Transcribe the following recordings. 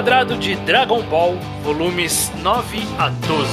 Quadrado de Dragon Ball, volumes 9 a 12.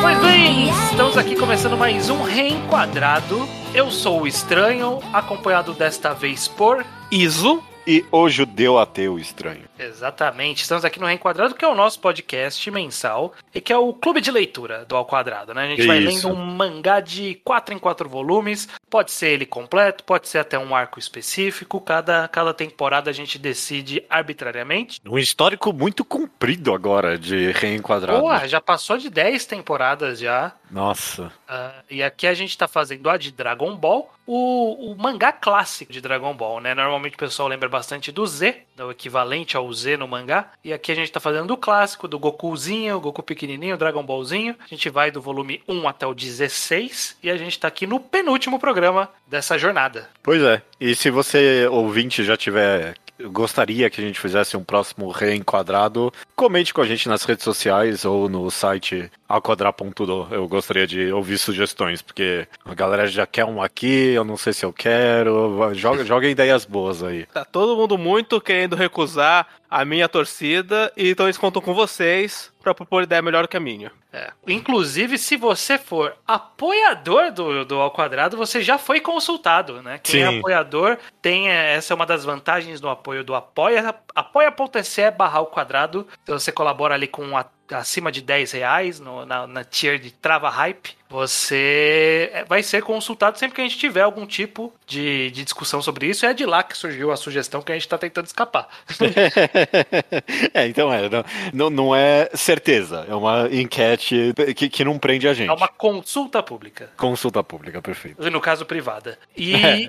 Pois bem, estamos aqui começando mais um Reenquadrado. Eu sou o Estranho, acompanhado desta vez por Iso. E o judeu ateu estranho. Exatamente. Estamos aqui no Reenquadrado, que é o nosso podcast mensal e que é o clube de leitura do Ao Quadrado, né? A gente vai lendo um mangá de 4 em 4 volumes. Pode ser ele completo, pode ser até um arco específico. Cada, cada temporada a gente decide arbitrariamente. Um histórico muito comprido agora de reenquadrado. Boa, já passou de 10 temporadas já. Nossa. Ah, e aqui a gente tá fazendo a de Dragon Ball, o, o mangá clássico de Dragon Ball, né? Normalmente o pessoal lembra bastante do Z, do equivalente ao Z no mangá. E aqui a gente tá fazendo do clássico, do Gokuzinho, o Goku pequenininho, o Dragon Ballzinho. A gente vai do volume 1 até o 16 e a gente tá aqui no penúltimo programa dessa jornada. Pois é. E se você, ouvinte, já tiver. Gostaria que a gente fizesse um próximo reenquadrado, comente com a gente nas redes sociais ou no site alquadra.do. Eu gostaria de ouvir sugestões, porque a galera já quer um aqui, eu não sei se eu quero. Joga, joga ideias boas aí. Tá todo mundo muito querendo recusar a minha torcida, e então eles contam com vocês pra propor ideia melhor que a minha. É. Inclusive, se você for apoiador do, do Ao Quadrado, você já foi consultado, né? Quem é Sim. apoiador tem é, essa é uma das vantagens do apoio do Apoia, apoia.se barra ao quadrado. Então você colabora ali com a- acima de 10 reais no- na, na tier de Trava Hype. Você é, vai ser consultado sempre que a gente tiver algum tipo de, de discussão sobre isso. É de lá que surgiu a sugestão que a gente está tentando escapar. é, então é, não, não, é certeza, é uma enquete que, que não prende a gente. É uma consulta pública. Consulta pública, perfeito. No caso, privada. E,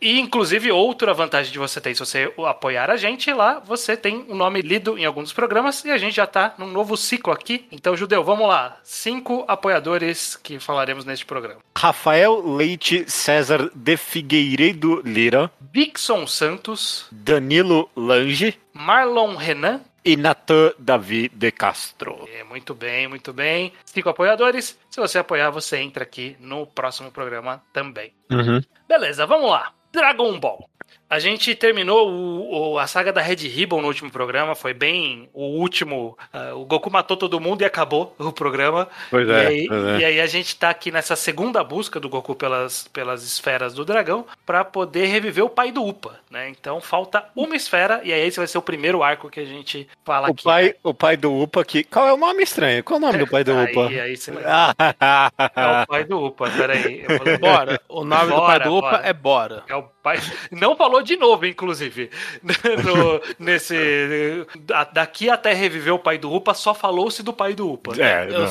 e, inclusive, outra vantagem de você ter, se você apoiar a gente lá, você tem o nome lido em alguns dos programas e a gente já tá num novo ciclo aqui. Então, Judeu, vamos lá. Cinco apoiadores que falaremos neste programa. Rafael Leite César de Figueiredo Lira, Bixon Santos, Danilo Lange Marlon Renan. e Natan Davi de Castro. É, muito bem, muito bem. Cinco apoiadores. Se você apoiar, você entra aqui no próximo programa também. Beleza, vamos lá. Dragon Ball. A gente terminou o- o- a saga da Red Ribbon no último programa. Foi bem o último. ah, o Goku matou todo mundo e acabou o programa. Pois e, é, aí, pois é. e aí a gente tá aqui nessa segunda busca do Goku pelas, pelas esferas do dragão pra poder reviver o pai do Upa, né? Então falta uma esfera e aí esse vai ser o primeiro arco que a gente fala O aqui. pai, o pai do Upa que. Qual é o nome estranho? Qual é o nome do pai do Aí- Upa? aí você vai- Ah, É o pai do Upa, peraí. Eu lembrar. Bora. O nome do pai Bora, do Upa bora. é Bora. É o pai. Não falou de novo, inclusive. No- nesse. da- Daqui até reviver o pai do Upa, só falou-se do pai do Upa. é, Eu,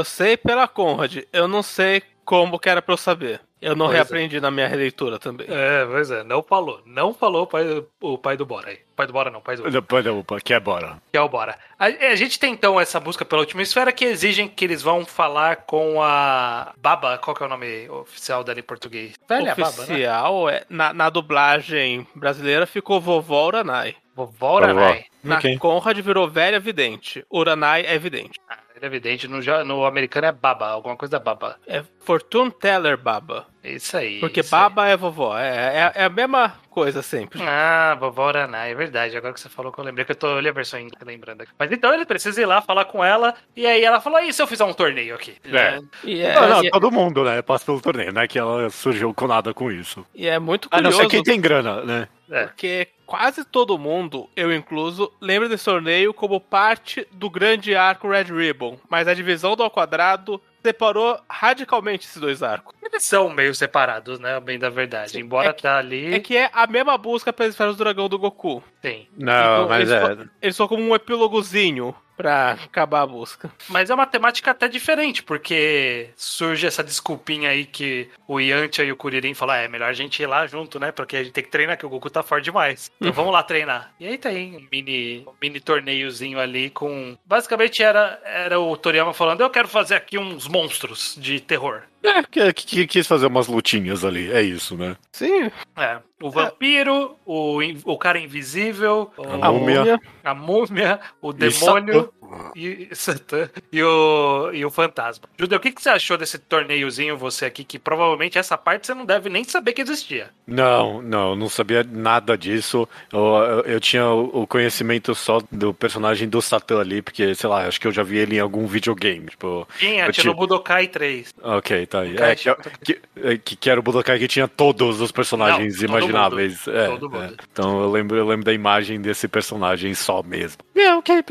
eu sei pela Conrad, eu não sei como que era pra eu saber. Eu não Pois é. reaprendi na minha releitura também. É, pois é, não falou. Não falou o pai, o pai do Bora aí. Pai do Bora não, pai do pai Upa, que é bora. Que é o Bora. A, a gente tem então essa busca pela última esfera que exigem que eles vão falar com a Baba. Qual que é o nome oficial dela em português? Velha Baba, né? Oficial, é, na, na dublagem brasileira ficou Vovó Uranai. Vovó Uranai. Na Ok. Conrad virou Velha Vidente. Uranai é vidente. Ah, ele é evidente. No, no americano é Baba, alguma coisa da Baba. É Fortune Teller Baba. Isso aí. Porque isso aí. Baba é vovó. É, é, é a mesma coisa sempre. Ah, vovó Uranai, é verdade. Agora que você falou que eu lembrei que eu tô olhando a versão em inglês, lembrando aqui. Mas então ele precisa ir lá falar com ela. E aí ela falou: e se eu fizer um torneio aqui? É. E é, não, não, e é- todo mundo, né? Passa pelo torneio, não é que ela surgiu com nada com isso. e é muito A não curioso. ser quem tem grana, né? É. Porque quase todo mundo, eu incluso, lembra desse torneio como parte do grande arco Red Ribbon. Mas a divisão do ao quadrado separou radicalmente esses dois arcos. Eles são meio separados, né? Bem da verdade. Embora É que- tá ali. É que é a mesma busca pelas esferas do dragão do Goku. Tem. Não, Então, mas eles, é. só, eles são como um epílogozinho pra acabar a busca. Mas é uma temática até diferente, porque surge essa desculpinha aí que o Yantia e o Kuririn falam: "Ah, é melhor a gente ir lá junto, né? Porque a gente tem que treinar, que o Goku tá forte demais. Então vamos lá treinar. E aí tem um mini, um mini torneiozinho ali com. Basicamente era, era o Toriyama falando: eu quero fazer aqui uns monstros de terror. É, que, que- quis fazer umas lutinhas ali, é isso, né? Sim, É, o vampiro, o, in- o cara invisível, o- A múmia. a múmia, o demônio e, Satã, e, o, e o fantasma. Judeu, o que, que você achou desse torneiozinho, você aqui, que provavelmente essa parte você não deve nem saber que existia. Não, não, eu não sabia nada disso. Eu, eu, eu tinha o o conhecimento só do personagem do Satã ali, porque, sei lá, acho que eu já vi ele em algum videogame. Tipo, Tinha, Eu tinha te- no Budokai 3. ok, tá aí. Budokai É, que, que, que, que era o Budokai que tinha todos os personagens Não, todo imagináveis. É, Todo mundo. é. Então eu lembro, eu lembro da imagem desse personagem só mesmo. É, ok.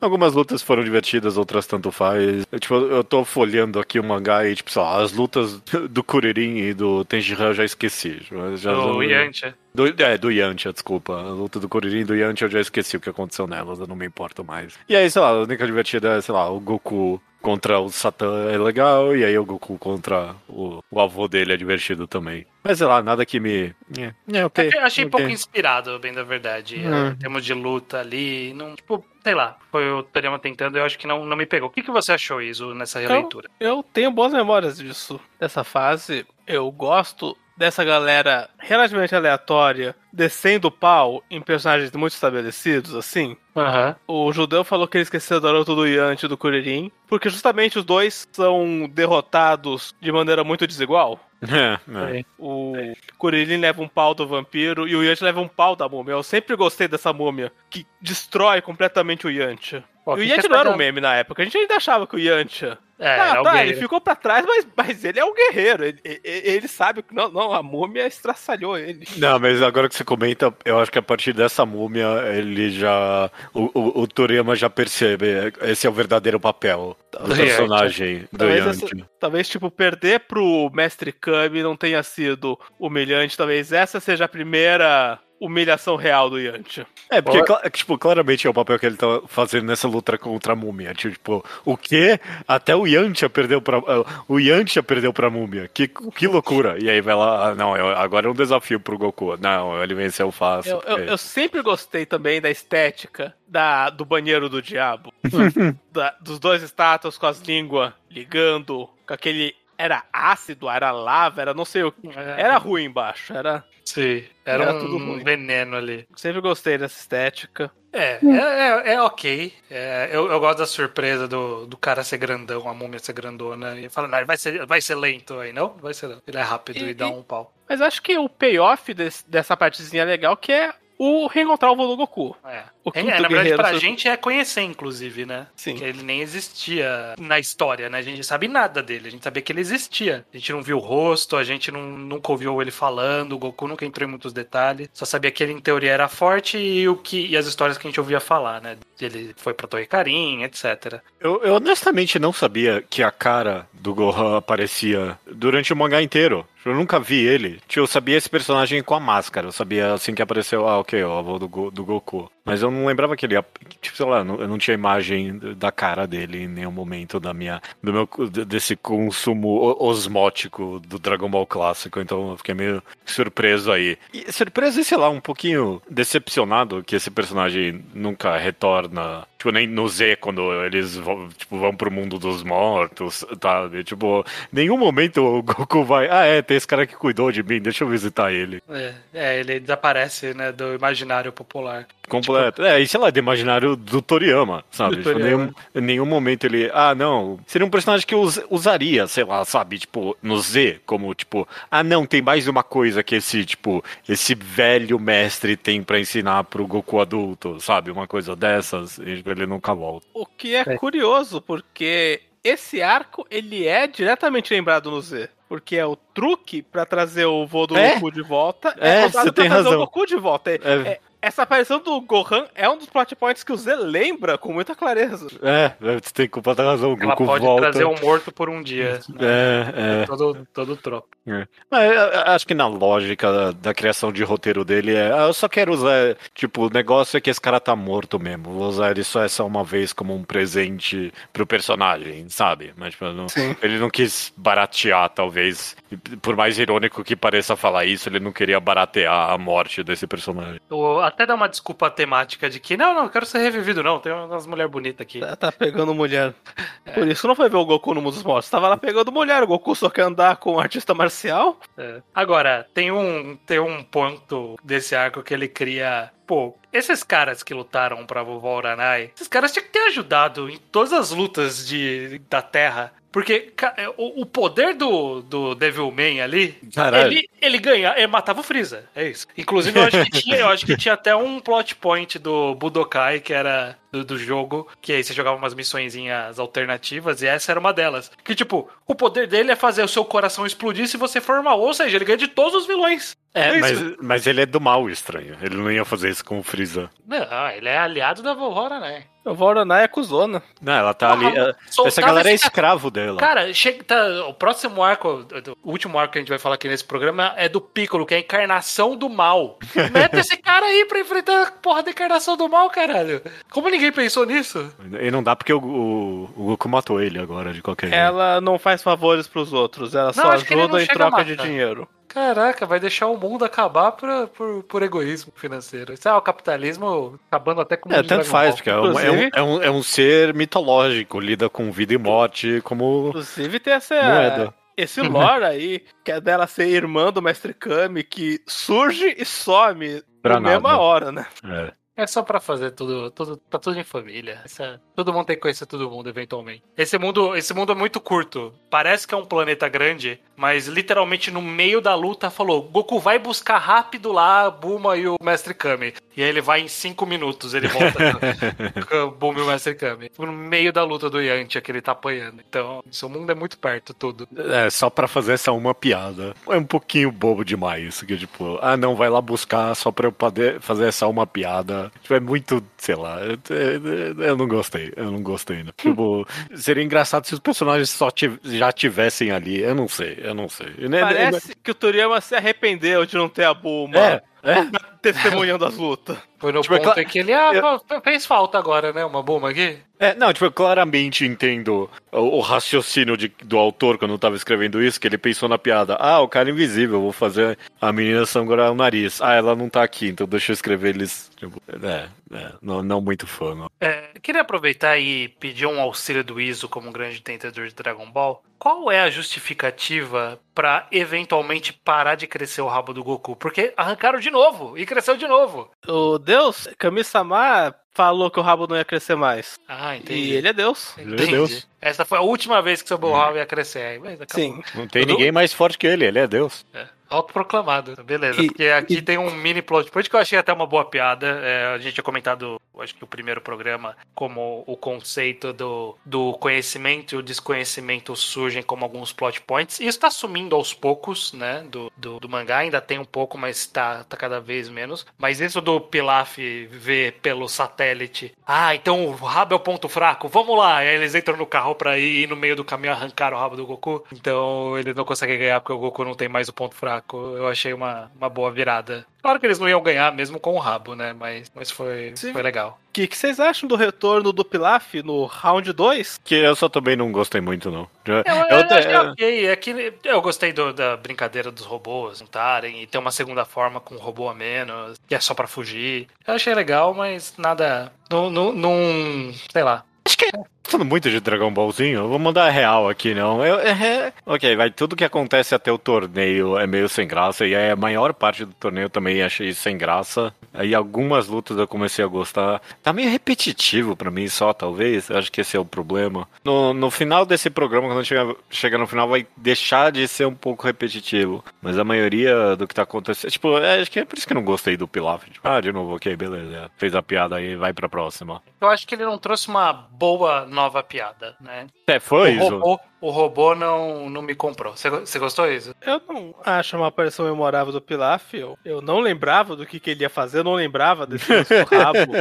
Algumas lutas foram divertidas, outras tanto faz. Eu, tipo, eu tô folheando aqui o mangá e, tipo, sei lá, as lutas do Kuririn e do Tenjihan eu já esqueci. Já, já- O Yantia. do, é, do Yantia, desculpa. A luta do Kuririn e do Yantia eu já esqueci o que aconteceu nelas, eu não me importo mais. E aí, sei lá, a única divertida é, sei lá, o Goku contra o Satã é legal, e aí o Goku contra o, o avô dele é divertido também. Mas sei lá, nada que me. É, é ok. Eu achei ok. pouco inspirado, bem da verdade. Hum. Em termos de luta ali. Não, tipo, sei lá. Foi o Toriyama tentando, eu acho que não, não me pegou. O que, que você achou, Iso, nessa releitura? eu tenho boas memórias disso. Dessa fase, eu gosto dessa galera relativamente aleatória descendo o pau em personagens muito estabelecidos, assim. Aham. O judeu falou que ele esqueceu do Naruto do Yanti e do Kuririn, porque justamente os dois são derrotados de maneira muito desigual. É, é. O Kuririn leva um pau do vampiro e o Yanti leva um pau da múmia. Eu sempre gostei dessa múmia, que destrói completamente o Yanti. Pô, E o Yanti não tá era um meme na época, a gente ainda achava que o Yanti... É, ah, era tá, ele ficou pra trás, mas, mas ele é um guerreiro. Ele, ele, ele sabe que não, não, a múmia estraçalhou ele. Não, mas agora que você comenta, eu acho que a partir dessa múmia, ele já. O, o, o Toriyama já percebe. Esse é o verdadeiro papel do personagem do Talvez, essa- talvez, tipo, perder pro Mestre Kami não tenha sido humilhante. Talvez essa seja a primeira humilhação real do Yanti. É, porque, cla- tipo, claramente é o papel que ele tá fazendo nessa luta contra a múmia. Tipo, o quê? Até o Yantia perdeu pra. ah, O Yantia perdeu pra múmia. Que, que loucura. E aí vai lá, ah, não, eu- agora é um desafio pro Goku. Não, ele venceu fácil. Eu, eu, eu sempre gostei também da estética da, do banheiro do diabo. Da- dos dois estátuas com as línguas ligando, com aquele. Era ácido, era lava, era não sei o que. É, Era ruim embaixo, era. Sim, era, Era um tudo ruim. veneno ali. Sempre gostei dessa estética. É, é, é, é ok. É, eu, eu gosto da surpresa do, do cara ser grandão, a múmia ser grandona. E fala, não, vai ser, vai ser lento aí, não? Vai ser lento. Ele é rápido e, E- dá um pau. Mas acho que o payoff desse- dessa partezinha legal que é o reencontrar o vô do Goku. É. O É, na verdade, guerreiro pra gente é conhecer, inclusive, né? Sim. Que ele nem existia na história, né? A gente sabe nada dele, a gente sabia que ele existia. A gente não viu o rosto, a gente não, nunca ouviu ele falando, o Goku nunca entrou em muitos detalhes. Só sabia que ele, em teoria, era forte e, o que, e as histórias que a gente ouvia falar, né? Ele foi pra Torre Karin, etc. Eu, eu honestamente não sabia que a cara do Gohan aparecia durante o mangá inteiro. Eu nunca vi ele. Tipo, eu sabia esse personagem com a máscara. Eu sabia assim que apareceu, ah, ok, o avô do, Go- do Goku. Mas eu não lembrava que ele. Tipo, sei lá, eu não tinha imagem da cara dele em nenhum momento da minha, do meu, desse consumo osmótico do Dragon Ball clássico. Então eu fiquei meio surpreso aí. E surpreso e, sei lá, um pouquinho decepcionado que esse personagem nunca retorna. Tipo, nem no Z, quando eles vão, tipo, vão pro mundo dos mortos, tá? E, tipo, nenhum momento o Goku vai. Ah, é, tem esse cara que cuidou de mim, deixa eu visitar ele. É, é, ele desaparece, né, do imaginário popular. Completo. É, e sei lá, do imaginário do Toriyama, sabe? Do Tipo, Toriyama. nenhum, em nenhum momento ele. Ah, não. Seria um personagem que eu us- usaria, sei lá, sabe? Tipo, no Z, como, tipo, ah, não, tem mais uma coisa que esse, tipo, esse velho mestre tem pra ensinar pro Goku adulto, sabe? Uma coisa dessas, ele nunca volta. O que é, É. curioso, porque esse arco ele é diretamente lembrado no Z. Porque é o truque pra trazer o vô do É? Goku de volta. É, usado você pra tem trazer razão. o Goku de volta. É- É. é- essa aparição do Gohan é um dos plot points que o Z lembra com muita clareza. É, você tem completa razão. O Ela Goku pode volta. trazer um morto por um dia. né? É, é. Todo, todo troco. Mas eu- eu acho que na lógica da, da criação de roteiro dele é. eu só quero usar. Tipo, o negócio é que esse cara tá morto mesmo. Vou usar ele só essa uma vez como um presente pro personagem, sabe? Mas tipo, não- ele não quis baratear, talvez. Por mais irônico que pareça falar isso, ele não queria baratear a morte desse personagem. O- a- até dá uma desculpa temática de que, não, não, quero ser revivido, não. Tem umas mulheres bonitas aqui. Tá, tá pegando mulher. Por isso não foi ver o Goku no Mundo dos Mortos. Tava lá pegando mulher. O Goku só quer andar com um artista marcial. É. Agora, tem um, tem um ponto desse arco que ele cria. Pô, esses caras que lutaram pra vovó Uranai, esses caras tinham que ter ajudado em todas as lutas de, da Terra. Porque é, o, o poder do, do Devilman ali, Caralho. ele, ele ganha, ele matava o Freeza. É isso. Inclusive, eu acho que tinha, eu acho que tinha até um plot point do Budokai, que era do, do jogo, que aí você jogava umas missõezinhas alternativas, e essa era uma delas. Que, tipo, o poder dele é fazer o seu coração explodir se você for mal. Ou seja, ele ganha de todos os vilões. É, isso. mas, mas ele é do mal estranho. Ele não ia fazer isso com o Freeza. Não, ele é aliado da vovó, né? O Voronai é cuzona. Não, ela tá ali. Porra, é- soltava Essa galera é escravo dela. Cara, chega, tá, o próximo arco, o último arco que a gente vai falar aqui nesse programa é do Piccolo, que é a encarnação do mal. Mete esse cara aí pra enfrentar a porra da encarnação do mal, caralho. Como ninguém pensou nisso? E não dá porque o, o, o Goku matou ele agora, de qualquer jeito. Ela não faz favores pros outros. Ela só não ajuda em a troca de dinheiro. Caraca, vai deixar o mundo acabar por, por, por egoísmo financeiro. Isso é o capitalismo acabando até com o É, tanto Dragon faz, Ball. porque é um, é, um, Inclusive- é, um, é um ser mitológico, lida com vida e morte como Inclusive tem essa. moeda. Esse lore aí, que é dela ser irmã do Mestre Kami, que surge e some Pra na mesma nada. hora, né? É. É só pra fazer tudo, tudo, tá tudo em família. Essa- todo mundo tem que conhecer todo mundo eventualmente. Esse mundo, esse mundo é muito curto. Parece que é um planeta grande, mas literalmente no meio da luta falou: Goku vai buscar rápido lá a Bulma e o Mestre Kami. E aí ele vai em cinco minutos, ele volta com a Bulma e o Mestre Kami. No meio da luta do Yantia que ele tá apanhando. Então, esse mundo é muito perto, tudo. É, só pra fazer essa uma piada. É um pouquinho bobo demais. Que tipo, ah, não, vai lá buscar só pra eu poder fazer essa uma piada. Tipo, é muito, sei lá. Eu, não gostei. Eu não gostei. Né? Tipo, seria engraçado se os personagens só já tivessem ali. Eu não sei, eu não sei. Eu nem- Parece que o Toriyama se arrependeu de não ter a Bulma É, é. testemunhando as lutas. Foi no Tipo, é ponto em que ele, ah, eu- fez falta agora, né? Uma Bulma aqui. É, não, tipo, eu claramente entendo o, o raciocínio de- do autor quando eu tava escrevendo isso, que ele pensou na piada. Ah, o cara é invisível, vou fazer a menina sangrar o nariz. Ah, ela não tá aqui, então deixa eu escrever eles. Tipo, é, é, não, não muito fã, não. É, queria aproveitar e pedir um auxílio do Iso como grande tentador de Dragon Ball. Qual é a justificativa pra eventualmente parar de crescer o rabo do Goku? Porque arrancaram de novo e cresceu de novo. O Deus, Kami-sama, falou que o rabo não ia crescer mais. Ah, entendi. E ele é Deus. Entendi. Deus. Essa foi a última vez que seu rabo ia crescer. Aí, mas. Sim. Não tem ninguém mais forte que ele, ele é Deus. É, autoproclamado. Beleza. E- porque aqui tem um mini plot point que eu achei até uma boa piada. É, a gente tinha comentado, acho que o primeiro programa, como o conceito do, do conhecimento e o desconhecimento surgem como alguns plot points. Isso tá sumindo aos poucos, né? Do, do, do mangá. Ainda tem um pouco, mas tá, tá cada vez menos. Mas isso do Pilaf ver pelo satélite. Ah, então o rabo é o ponto fraco. Vamos lá. E aí eles entram no carro pra ir e no meio do caminho arrancar o rabo do Goku. Então eles não conseguem ganhar porque o Goku não tem mais o ponto fraco. Eu achei uma, uma boa virada. Claro que eles não iam ganhar mesmo com o rabo, né? Mas, mas foi, Sim. foi legal. O que, que vocês acham do retorno do Pilaf no round 2? Que eu só também não gostei muito, não. Eu, eu eu ok. É que eu gostei do- da brincadeira dos robôs juntarem e ter uma segunda forma com um robô a menos, que é só pra fugir. Eu achei legal, mas nada. Não. não, não sei lá. Acho que falando muito de Dragon Ballzinho, vou mandar real aqui, não. Eu, é, é- ok, vai, tudo que acontece até o torneio é meio sem graça, e a maior parte do torneio também achei sem graça. Aí algumas lutas eu comecei a gostar. Tá meio repetitivo pra mim só, talvez. Eu acho que esse é o problema. No, no final desse programa, quando chega, chega no final, vai deixar de ser um pouco repetitivo. Mas a maioria do que tá acontecendo. Tipo, é, acho que é por isso que eu não gostei do Pilaf. Ah, de novo, ok, beleza. Fez a piada aí, vai pra próxima. Eu acho que ele não trouxe uma boa nova piada, né? É, foi o isso. robô, o robô não, não me comprou. Você, você gostou disso? Eu não acho uma aparição memorável do Pilaf. Eu, eu não lembrava do que, que ele ia fazer, eu não lembrava desse rabo.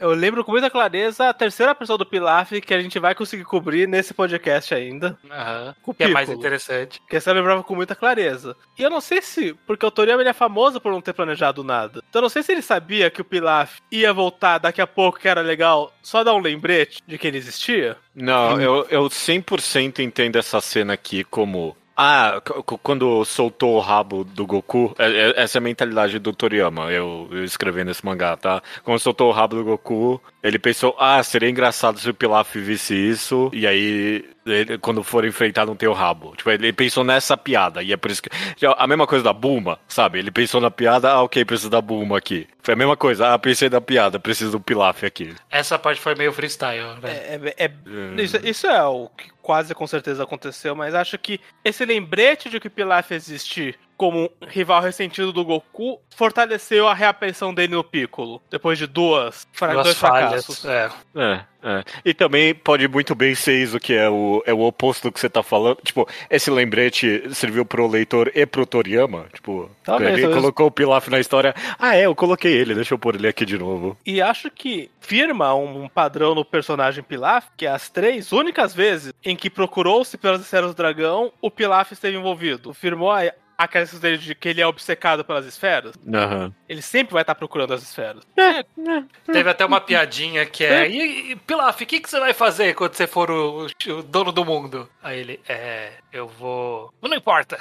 Eu lembro com muita clareza a terceira pessoa do Pilaf que a gente vai conseguir cobrir nesse podcast ainda. Aham. O Que é mais interessante. Que essa eu lembrava com muita clareza. E eu não sei se. Porque o Toriyama ele é famoso por não ter planejado nada. Então eu não sei se ele sabia que o Pilaf ia voltar daqui a pouco, que era legal, só dar um lembrete de que ele existia. Não, eu, eu 100% entendo essa cena aqui como Ah, quando soltou o rabo do Goku, é- é- essa é a mentalidade do Toriyama, eu, eu escrevendo esse mangá, tá? Quando soltou o rabo do Goku, ele pensou, ah, seria engraçado se o Pilaf visse isso, e aí, ele- quando for enfrentar, não ter o rabo. Tipo, ele pensou nessa piada, e é por isso que... já, A mesma coisa da Bulma, sabe? Ele pensou na piada, ah, ok, preciso da Bulma aqui. Foi a mesma coisa, ah, pensei na piada, preciso do Pilaf aqui. Essa parte foi meio freestyle, né? É, é- é- isso, isso é o que quase com certeza aconteceu, mas acho que esse lembrete de que Pilaf existir como um rival ressentido do Goku fortaleceu a reaparição dele no Piccolo, depois de duas, Duas dois falhas. fracassos. É. É, é. E também pode muito bem ser isso que é o, é o oposto do que você tá falando. Tipo, esse lembrete serviu pro leitor e pro Toriyama. Tipo, Talvez, ele talvez. colocou o Pilaf na história. Ah, é, eu coloquei ele, deixa eu pôr ele aqui de novo. E acho que firma um, um padrão no personagem Pilaf, que é as três únicas vezes em que procurou-se pelas esferas do dragão, o Pilaf esteve envolvido. Firmou a, a questão dele de que ele é obcecado pelas esferas. Aham. Ele sempre vai estar procurando as esferas. Teve até uma piadinha que é. E, e Pilaf, o que, que você vai fazer quando você for o, o dono do mundo? Aí ele, é. Eu vou. Não importa.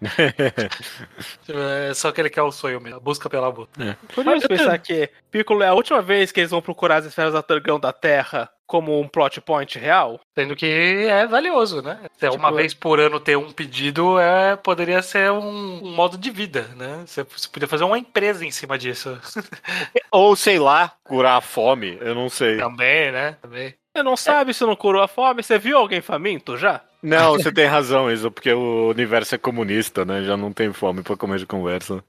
é só que ele quer o sonho mesmo. a Busca pela busca. Curioso pensar que Piccolo é a última vez que eles vão procurar as esferas do dragão da Terra como um plot point real. Sendo que é valioso, né? Se é uma Tipo, vez por ano ter um pedido, é, poderia ser um, um modo de vida, né? Você, você podia fazer uma empresa em cima disso. Ou, sei lá, curar a fome, eu não sei. Também, né? Também. Você não sabe se não curou a fome? Você viu alguém faminto já? Não, você tem razão, isso, porque o universo é comunista, né? Já não tem fome pra comer de conversa.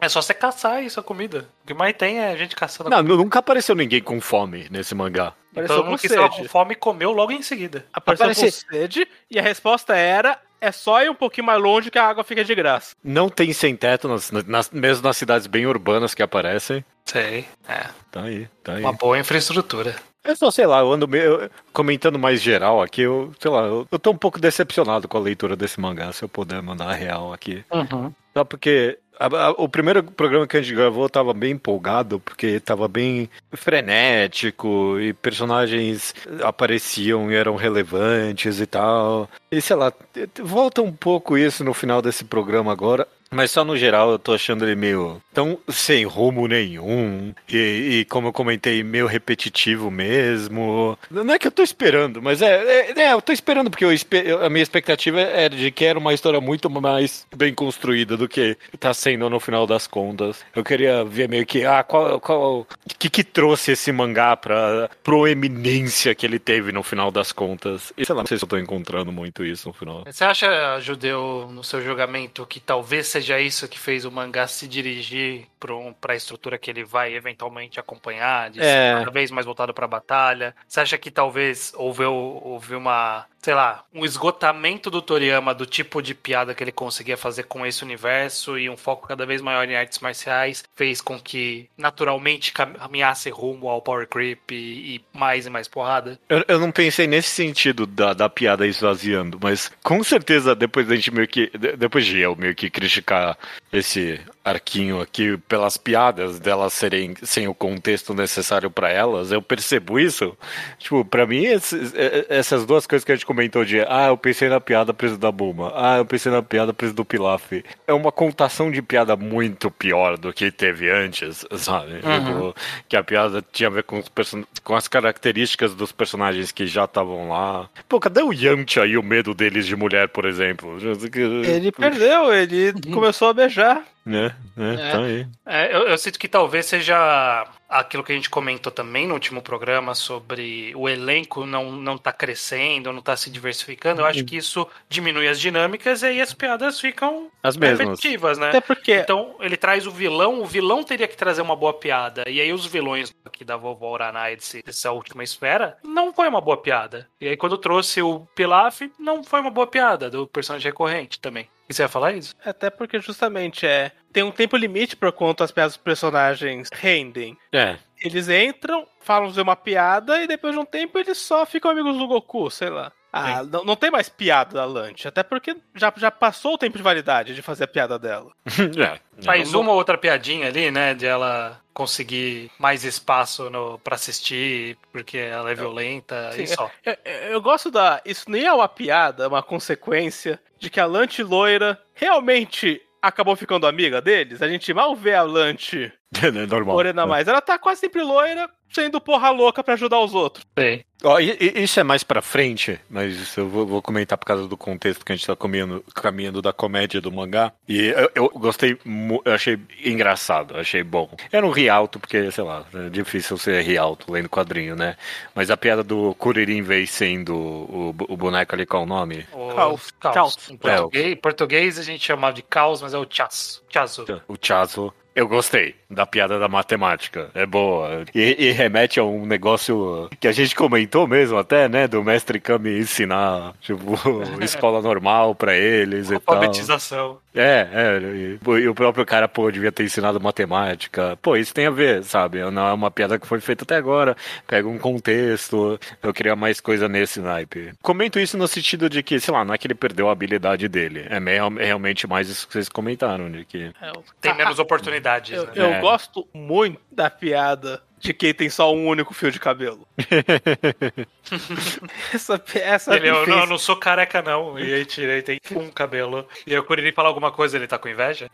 É só você caçar isso, a comida. O que mais tem é gente caçando Não, nunca apareceu ninguém com fome nesse mangá. Apareceu Todo mundo que estava com fome comeu logo em seguida. Apareceu Aparece- com sede e a resposta era é só ir um pouquinho mais longe que a água fica de graça. Não tem sem teto, nas, nas- mesmo nas cidades bem urbanas que aparecem. Sei. É. Tá aí, tá aí. Uma boa infraestrutura. Eu só, sei lá, eu ando meio, comentando mais geral aqui, eu, sei lá, eu, eu tô um pouco decepcionado com a leitura desse mangá, se eu puder mandar a real aqui. Só porque a- a- o primeiro programa que a gente gravou eu tava bem empolgado, porque tava bem frenético e personagens apareciam e eram relevantes e tal. E sei lá, volta um pouco isso no final desse programa agora. Mas só no geral eu tô achando ele meio tão sem rumo nenhum. E, e como eu comentei, meio repetitivo mesmo. Não é que eu tô esperando, mas é. É, é, eu tô esperando, porque eu a minha expectativa era de que era uma história muito mais bem construída do que tá sendo no final das contas. Eu queria ver meio que. Ah, qual. qual que, que trouxe esse mangá pra proeminência que ele teve no final das contas? E sei lá, não sei se eu tô encontrando muito isso no final. Você acha, Judeu, no seu julgamento, que talvez seja isso que fez o mangá se dirigir para um, a estrutura que ele vai eventualmente acompanhar, de É. ser cada vez mais voltado para a batalha? Você acha que talvez houve, houve uma, sei lá, um esgotamento do Toriyama do tipo de piada que ele conseguia fazer com esse universo e um foco cada vez maior em artes marciais fez com que naturalmente caminhasse rumo ao power creep e, e mais e mais porrada? Eu, eu não pensei nesse sentido da, da piada esvaziando, mas com certeza depois da gente meio que. de- Depois de eu meio que criticar esse arquinho aqui pelas piadas delas serem sem o contexto necessário pra elas, eu percebo isso. Tipo, pra mim, esses- é- é- essas duas coisas que a gente comentou de ah, eu pensei na piada preso da Bulma, ah, eu pensei na piada preso do Pilaf, é uma contação de piada muito pior do que teve antes, sabe? Tipo, que a piada tinha a ver com, com as características dos personagens que já estavam lá. Pô, cadê o Yamcha e o medo deles de mulher, por exemplo? Ele perdeu, ele começou a beijar. Né, né, É. tá aí. É, eu, eu sinto que talvez seja aquilo que a gente comentou também no último programa sobre o elenco não, não tá crescendo, não tá se diversificando. Eu acho que isso diminui as dinâmicas e aí as piadas ficam As mesmas. né? Até porque Então ele traz o vilão, o vilão teria que trazer uma boa piada. E aí os vilões aqui da vovó Uranai desse, dessa última esfera não foi uma boa piada. E aí quando trouxe o Pilaf, não foi uma boa piada do personagem recorrente também. E você ia falar isso? Até porque justamente é. Tem um tempo limite para quanto as piadas dos personagens rendem. É. Eles entram, falam de uma piada e depois de um tempo eles só ficam amigos do Goku, sei lá. Ah, não, não tem mais piada da Lunch, até porque já, já passou o tempo de validade de fazer a piada dela. é, Faz uma ou outra piadinha ali, né? De ela conseguir mais espaço no, pra assistir, porque ela é violenta Sim, e só. Eu, eu gosto da. Isso nem é uma piada, é uma consequência de que a Lunch loira realmente acabou ficando amiga deles. A gente mal vê a Lunch é normal. morena mais. Ela tá quase sempre loira, sendo porra louca pra ajudar os outros. Sei. Ó, isso é mais pra frente, mas isso eu vou, vou comentar por causa do contexto que a gente tá caminhando, caminhando da comédia do mangá. E eu, eu gostei, eu achei engraçado, achei bom. Era um rialto, porque, sei lá, é difícil ser rialto lendo quadrinho, né? Mas a piada do Kuririn vencendo o, o boneco ali, qual é o nome? O Caos. caos. Caos. Em português, em português a gente chamava de caos, mas é o chasso. Chasso. O Chazo. Eu gostei da piada da matemática. É boa. E, e remete a um negócio que a gente comentou mesmo até, né? Do mestre Kami ensinar, tipo, escola normal pra eles e tal. Alfabetização. É, é. E, o próprio cara, pô, devia ter ensinado matemática. Pô, isso tem a ver, sabe? Não é uma piada que foi feita até agora. Pega um contexto. Eu queria mais coisa nesse naipe. Comento isso no sentido de que, sei lá, não é que ele perdeu a habilidade dele. É me- é realmente mais isso que vocês comentaram, de que. Tem menos oportunidades. Eu, né? eu É. gosto muito da piada de quem tem só um único fio de cabelo. essa essa Ele, eu, me não, eu fez- não sou careca, não. E aí tirei, tem um cabelo. E aí o Kuririn fala alguma coisa, ele tá com inveja?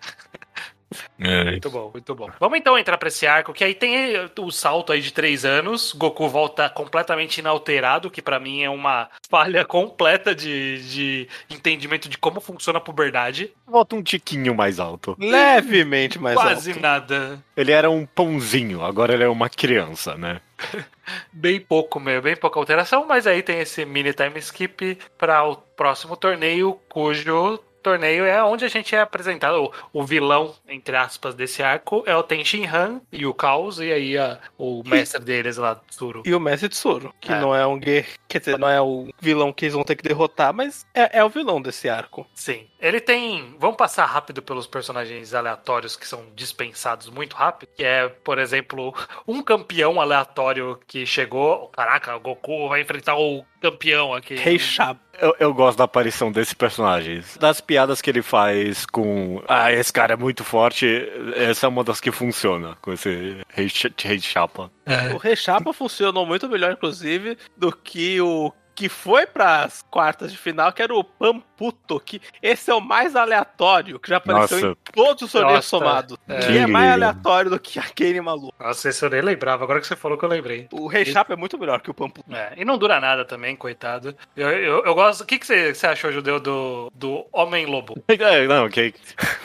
É. Muito bom, muito bom. Vamos então entrar pra esse arco, que aí tem o salto aí de três anos. Goku volta completamente inalterado, que pra mim é uma falha completa de, de entendimento de como funciona a puberdade. Volta um tiquinho mais alto. levemente mais Quase alto. nada. Ele era um pãozinho, agora ele é uma criança, né? Bem pouco, meu, bem pouca alteração, mas aí tem esse mini time skip para o próximo torneio, cujo torneio é onde a gente é apresentado. O, o vilão, entre aspas, desse arco é o Tenshin Han e o Caos, e aí a- o mestre deles lá, Tsuru. E o Mestre Tsuru, que É. não é um guerreiro, quer dizer, não é o vilão que eles vão ter que derrotar, mas é, é o vilão desse arco. Sim. Ele tem. Vamos passar rápido pelos personagens aleatórios que são dispensados muito rápido. Que é, por exemplo, um campeão aleatório que chegou. Caraca, o Goku vai enfrentar o campeão aqui. Rei Chabo. Eu, eu gosto da aparição desse personagem. Das piadas que ele faz com. Ah, esse cara é muito forte. Essa é uma das que funciona com esse rei, rei chapa. É. O Rei Chapa funcionou muito melhor, inclusive, do que o que foi pras quartas de final, que era o Pamputo, que esse é o mais aleatório, que já apareceu Nossa. em todos os torneios Nossa. somados. É. Que é mais aleatório do que aquele maluco. Nossa, esse eu nem lembrava. Agora que você falou que eu lembrei. O Rei Chapa é muito melhor que o Pamputo. É, e não dura nada também, coitado. Eu, eu, eu gosto. O que, que você, você achou, Judeu, do, do Homem-Lobo? É, não, que,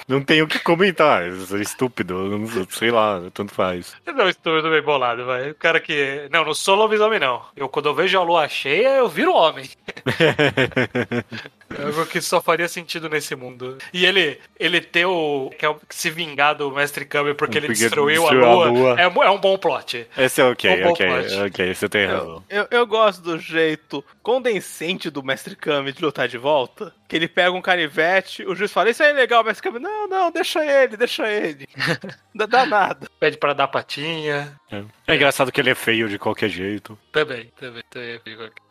não tenho o que comentar. Isso é estúpido. não- sei lá, tanto faz. Não, estou bem bolado, vai. O cara que. Não, não sou lobisomem, não. Eu, quando eu vejo a lua cheia, eu viro homem. É algo que só faria sentido nesse mundo. E ele, ele ter o. Que é o- se vingar do Mestre Kami porque ele Porque destruiu, destruiu a a lua. lua. É, é um bom plot. Esse é ok, Um bom ok, plot. ok, você tem razão. Eu, eu gosto do jeito condescente do Mestre Kami de lutar de volta. Que ele pega um canivete, o juiz fala, isso aí é legal, o Mestre Kami, não, não, deixa ele, deixa ele. Não dá nada. Pede pra dar patinha. É. É engraçado que ele é feio de qualquer jeito. Também, também, também.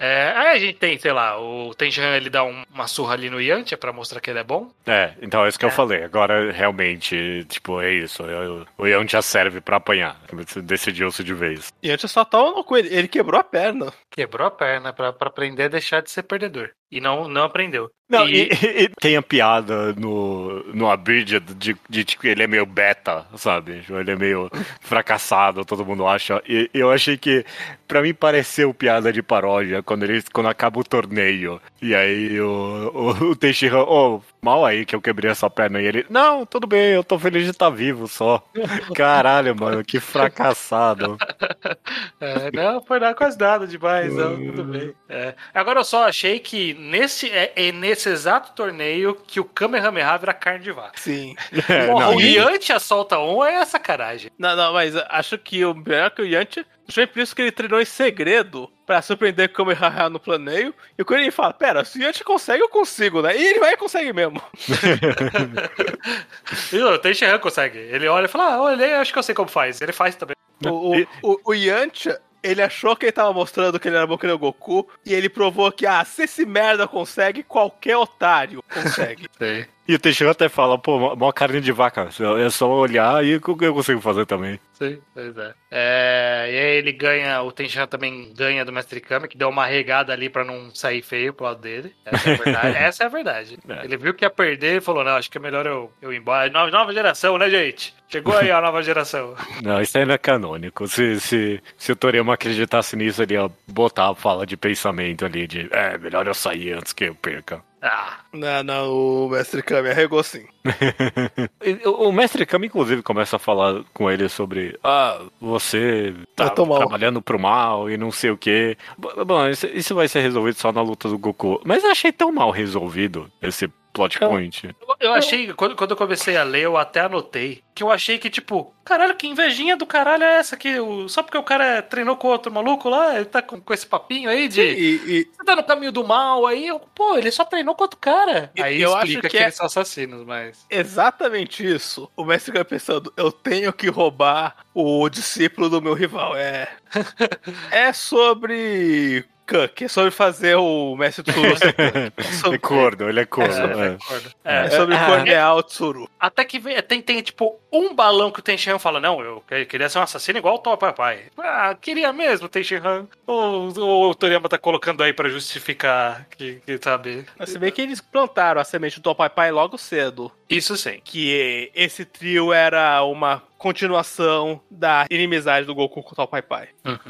É, aí a gente tem, sei lá, o Tenjan ele dá um- uma surra ali no Yantia pra mostrar que ele é bom. É, então é isso que eu É. falei. Agora, realmente, tipo, é isso. Eu- O já serve pra apanhar. Decidiu-se de vez. Antes só tava no coelho, ele quebrou a perna. Quebrou a perna pra, pra aprender a deixar de ser perdedor. E não, não aprendeu. Não, E- e, e tem a piada no, no Abridged de, de, de que ele é meio beta, sabe? Tipo, Ele é meio fracassado, todo mundo acha. E eu achei que, pra mim, pareceu piada de paródia quando, ele, quando acaba o torneio. E aí o, o, o Teixeira, ô, mal aí que eu quebrei essa perna. E ele, não, tudo bem, eu tô feliz de estar vivo só. Caralho, mano, que fracassado. É, não, foi nada, quase nada demais, não, tudo bem. É. Agora eu só achei que nesse, é, é nesse exato torneio que o Kamehameha vira carne de vaca. Sim. É, Porra, não, o e- Yantia solta um é sacanagem. Não, não, mas acho que o melhor que o Yantia, justamente por isso que ele treinou em segredo pra surpreender o Kamehameha no planeio. E quando ele fala, pera, se o Yantia consegue, eu consigo, né? E ele vai e consegue mesmo. E o Tenshinhan consegue. Ele olha e fala, ah, olha, acho que eu sei como faz. Ele faz também. O, o, o, o Yantia, ele achou que ele tava mostrando que ele era bom que nem o Goku, e ele provou que, ah, se esse merda consegue, qualquer otário consegue. Sei. E o Teixeira até fala, pô, mó- carne de vaca. É só olhar e eu consigo fazer também. Sim, pois é. É, E aí ele ganha, o Tenshinhan também ganha do Mestre Kami, que deu uma regada ali pra não sair feio pro lado dele. Essa é a verdade. Essa é a verdade. É. Ele viu que ia perder e falou: não, acho que é melhor eu, eu ir embora. Nova, nova geração, né, gente? Chegou aí a nova geração. Não, isso aí não é canônico. Se, se, se o Toriyama acreditasse nisso, ele ia botar a fala de pensamento ali de é, melhor eu sair antes que eu perca. Ah, não, não, o Mestre Kami arregou sim. O mestre Kami, inclusive, começa a falar com ele sobre ah, você tá trabalhando pro mal e não sei o quê. B- Bom, isso, isso vai ser resolvido só na luta do Goku. Mas eu achei tão mal resolvido esse plot Eu- point. eu- eu achei, quando, quando eu comecei a ler, eu até anotei, que eu achei que, tipo, caralho, que invejinha do caralho é essa aqui? O, só porque o cara treinou com outro maluco lá, ele tá com, com esse papinho aí de. E, e- Você tá no caminho do mal aí, eu, pô, ele só treinou com outro cara. E- Aí eu acho explica que que, é- eles são assassinos, mas. exatamente isso. O Mestre Kami pensando, eu tenho que roubar o discípulo do meu rival. É. é sobre. Kunk, é sobre fazer o Mestre Tsuru ser. É É corno, ele é corno. É, é. concordo. é É, sobre É, cornear o Tsuru. Até que vem, tem, tem, tipo, um balão que o Tenshinhan fala, não, eu que- queria ser um assassino igual o Top Papai. Ah, queria mesmo, Tenshinhan. Ou ou o Toriyama tá colocando aí pra justificar que, que sabe. Mas se bem que eles plantaram a semente do Pai Pai logo cedo. Isso sim. Que esse trio era uma continuação da inimizade do Goku com o Pai Pai.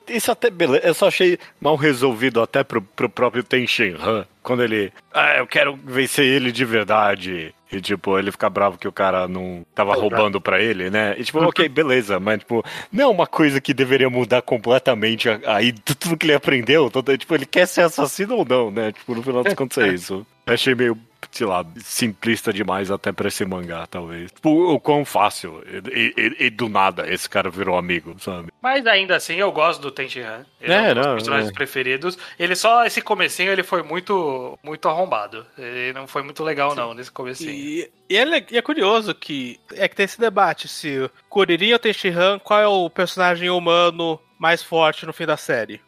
Isso até beleza. Eu só achei mal resolvido até pro, pro próprio Tenshin Han. Quando ele. Ah, eu quero vencer ele de verdade. E, tipo, ele fica bravo que o cara não tava roubando pra ele, né? E, tipo, ok, beleza, mas, tipo, não é uma coisa que deveria mudar completamente aí tu- tudo que ele aprendeu. Todo, tipo, ele quer ser assassino ou não, né? Tipo, no final das contas é isso. Eu achei meio, sei lá, simplista demais até pra esse mangá, talvez. Tipo, o quão fácil. E, e- e do nada esse cara virou amigo, sabe? Mas ainda assim, eu gosto do Tenshinhan. Ele é, É, um dos não, personagens é. preferidos. Ele só, esse comecinho, ele foi muito, muito arrombado. Ele não foi muito legal, não, nesse comecinho. E, e é, e é curioso que é que tem esse debate se o Kuririn ou Tenshinhan, qual é o personagem humano mais forte no fim da série.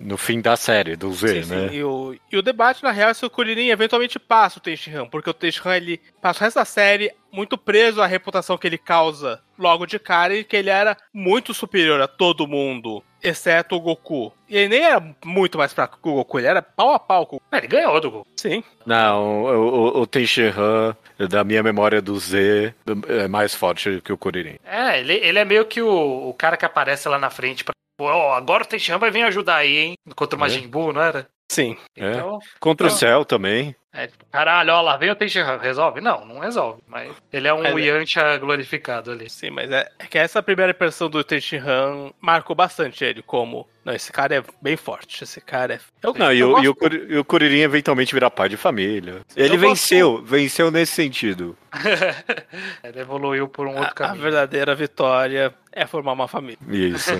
No fim da série, do Z, Sim, sim. né? E, o, e o debate, na real, é se o Kuririn eventualmente passa o Tenshinhan, porque o Tenshinhan, ele passa o resto da série muito preso à reputação que ele causa logo de cara e que ele era muito superior a todo mundo, exceto o Goku. E ele nem era muito mais fraco que o Goku, ele era pau a pau com o Ah, ele ganhou do Goku. Sim. Não, o, o, o Tenshinhan, da minha memória do Z, é mais forte que o Kuririn. É, ele, ele é meio que o, o cara que aparece lá na frente pra. Pô, agora o Tenshinhan vai vir ajudar aí, hein? Contra o Majin Buu, não era? Sim. É. Então, Contra o Ah. Cell também. é caralho, ó lá, vem o Tenshinhan, resolve? Não, não resolve, mas ele é um é. Yantia glorificado ali. Sim, mas é, é que essa primeira impressão do Tenshinhan marcou bastante ele como. Não, esse cara é bem forte. Esse cara é. Eu, Não, e eu o, e o, e o Kuririn eventualmente virar pai de família. Ele Eu gosto- venceu, venceu nesse sentido. ele evoluiu por um outro a, a caminho. verdadeira vitória é formar uma família. Isso.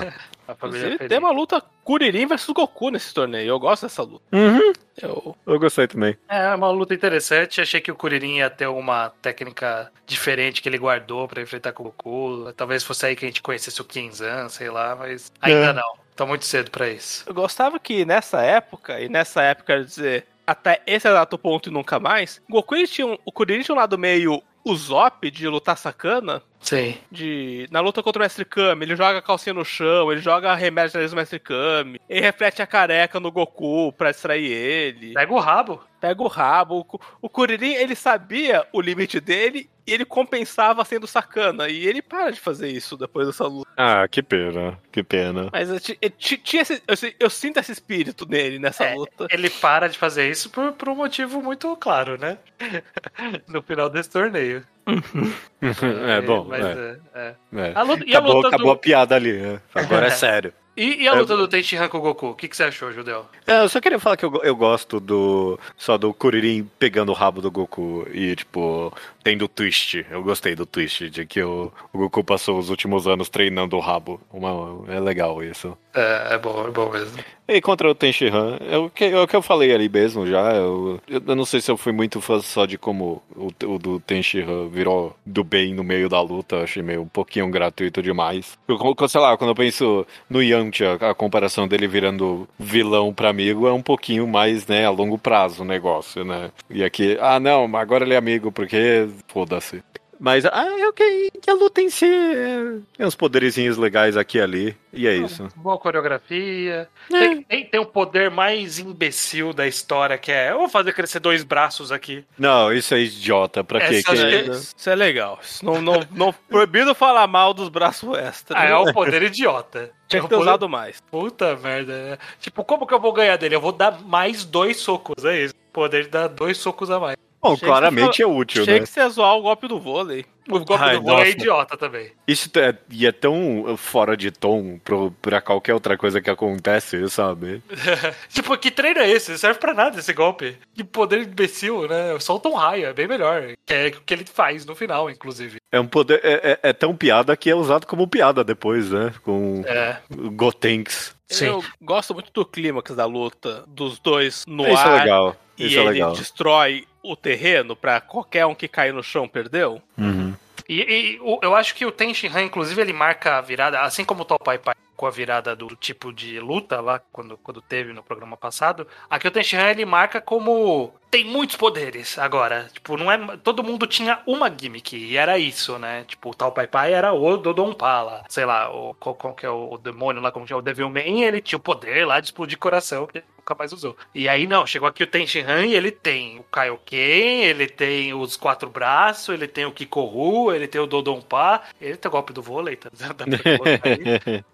A família Inclusive, feliz. tem uma luta Kuririn versus Goku nesse torneio. Eu gosto dessa luta. uhum, Eu, eu gostei também. É uma luta interessante. Achei que o Kuririn ia ter uma técnica diferente que ele guardou pra enfrentar com o Goku. Talvez fosse aí que a gente conhecesse o Kinzan, sei lá, mas ainda É. não. Tá muito cedo pra isso. eu gostava que nessa época, e nessa época, quer dizer, até esse exato ponto e nunca mais, Goku ele tinha um, o Kuririn tinha um lado meio Usopp de lutar sacana. Sim. De, na luta contra o Mestre Kami, ele joga a calcinha no chão, ele joga remédio na nariz do Mestre Kami, ele reflete a careca no Goku pra distrair ele, Pega o rabo. pega o rabo. O, o Kuririn, ele sabia o limite dele e ele compensava sendo sacana. E ele para de fazer isso depois dessa luta. Ah, que pena, que pena. Mas eu, eu tinha esse- eu, eu sinto esse espírito nele nessa É, luta. Ele para de fazer isso por, por um motivo muito claro, né? no final desse torneio. é bom, Mas, é, é, é. é. A luta- e a Acabou, luta acabou do- a piada ali, né? Agora é sério. E, e a É, luta do Tenshinhan com o Goku? O que, que você achou, Judeu? É, eu só queria falar que eu, eu gosto do. Só do Kuririn pegando o rabo do Goku e, tipo, tendo o twist. Eu gostei do twist, de que o, o Goku passou os últimos anos treinando o rabo. Uma, é legal isso. É, é bom, é bom mesmo. E contra o Tenshinhan, é o que, é o que eu falei ali mesmo já. Eu, eu não sei se eu fui muito fã só de como o, o do Tenshinhan virou do bem no meio da luta. Achei meio um pouquinho gratuito demais. Eu, sei lá, quando eu penso no realmente a, comparação dele virando vilão pra amigo é um pouquinho mais, né, a longo prazo o negócio, né? E aqui, ah, não, agora ele é amigo porque foda-se. Mas ah, é o que, que a luta em si é, tem uns poderizinhos legais aqui e ali, e é isso. Boa coreografia. Tem, tem, tem o poder mais imbecil da história, que é: eu vou fazer crescer dois braços aqui. Não, isso é idiota, pra quê? Que- que- Isso é legal. Isso não, não, não proibido falar mal dos braços extra. Ah, é o poder idiota. Tinha É que ter poder- usado mais. Puta merda. né? Tipo, como que eu vou ganhar dele? Eu vou dar mais dois socos, é isso. Poder de dar dois socos a mais. Bom, Achei que claramente você é útil, Achei né? que você ia zoar o golpe do vôlei. O golpe Ai, do vôlei é nossa. idiota também. Isso é, e é tão fora de tom pro, pra qualquer outra coisa que acontece, sabe? tipo, que treino é esse? Não serve pra nada esse golpe. Que poder imbecil, né? Solta um raio, é bem melhor. Que é o que ele faz no final, inclusive. É um poder. É, é- é tão piada que é usado como piada depois, né? Com É. Gotenks. Sim. Eu gosto muito do clímax da luta dos dois no Isso é ar. legal. E Isso é ele legal. destrói o terreno pra qualquer um que cair no chão perdeu. Uhum. E, e o- eu acho que o Ten Shinhan, inclusive, ele marca a virada, assim como o Topai Pai com a virada do tipo de luta lá, quando, quando teve no programa passado. Aqui o Ten Shinhan, ele marca como tem muitos poderes agora. Tipo, não é. Todo mundo tinha uma gimmick, e era isso, né? Tipo, o Tal Pai Pai era o Dodon Pala. Sei lá, o, qual, qual que é o, o demônio lá, como que é o Devilman, ele tinha o poder lá de explodir coração, nunca mais usou. E aí, não, chegou aqui o Ten Shinhan e ele tem o Kaioken, ele tem os quatro braços, ele tem o Kikoru, ele tem o Dodon Pa, ele tem o golpe do vôlei, tá?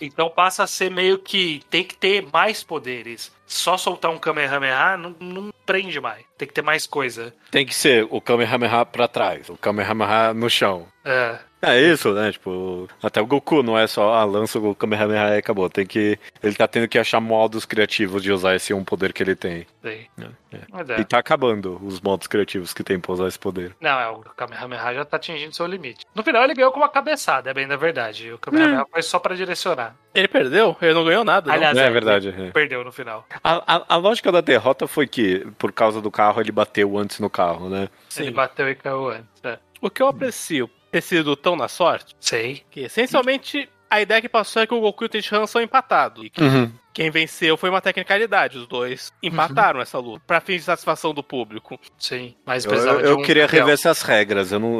Então passa a ser meio que tem que ter mais poderes. Só soltar um Kamehameha não, não prende mais. Tem que ter mais coisa. Tem que ser o Kamehameha pra trás, o Kamehameha no chão. É. É isso, né? Tipo, até o Goku não é só, ah, lança o Kamehameha e acabou. Tem que. Ele tá tendo que achar modos criativos de usar esse um poder que ele tem. Sei. É, Mas E é. tá acabando os modos criativos que tem pra usar esse poder. Não, é, o Kamehameha já tá atingindo seu limite. No final ele ganhou com uma cabeçada, é bem da verdade. O Kamehameha foi só pra direcionar. Ele perdeu? Ele não ganhou nada. não. Aliás, é verdade. é. Perdeu no final. A, a, a lógica da derrota foi que, por causa do carro, ele bateu antes no carro, né? Ele Sim. bateu e caiu antes. É. O que eu aprecio ter sido tão na sorte, Sei. que essencialmente a ideia que passou é que o Goku e o Tenshinhan são empatados. E que Uhum. Quem venceu foi uma tecnicalidade. Os dois empataram essa luta. Pra fim de satisfação do público. Sim. Mas Eu, precisava eu- de eu um queria campeão. rever essas regras. Eu não.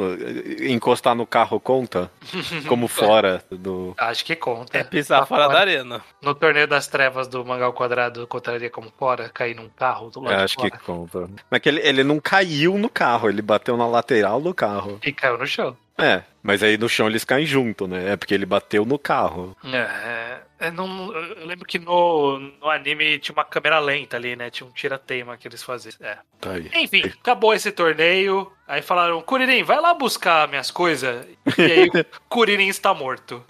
Encostar no carro conta? Como fora do. Acho que conta. É pisar Tá fora da arena. No torneio das trevas do Mangal Quadrado, contaria como fora? Cair num carro do lado Eu de acho que fora. conta. Mas que ele, ele não caiu no carro, ele bateu na lateral do carro. E caiu no chão. É, mas aí no chão eles caem junto, né? É porque ele bateu no carro. É, é, não, eu lembro que no, no anime tinha uma câmera lenta ali, né? Tinha um tira-teima que eles faziam. É. Tá aí. Enfim, acabou esse torneio. Aí falaram, Kuririn, vai lá buscar minhas coisas. E aí o Kuririn está morto.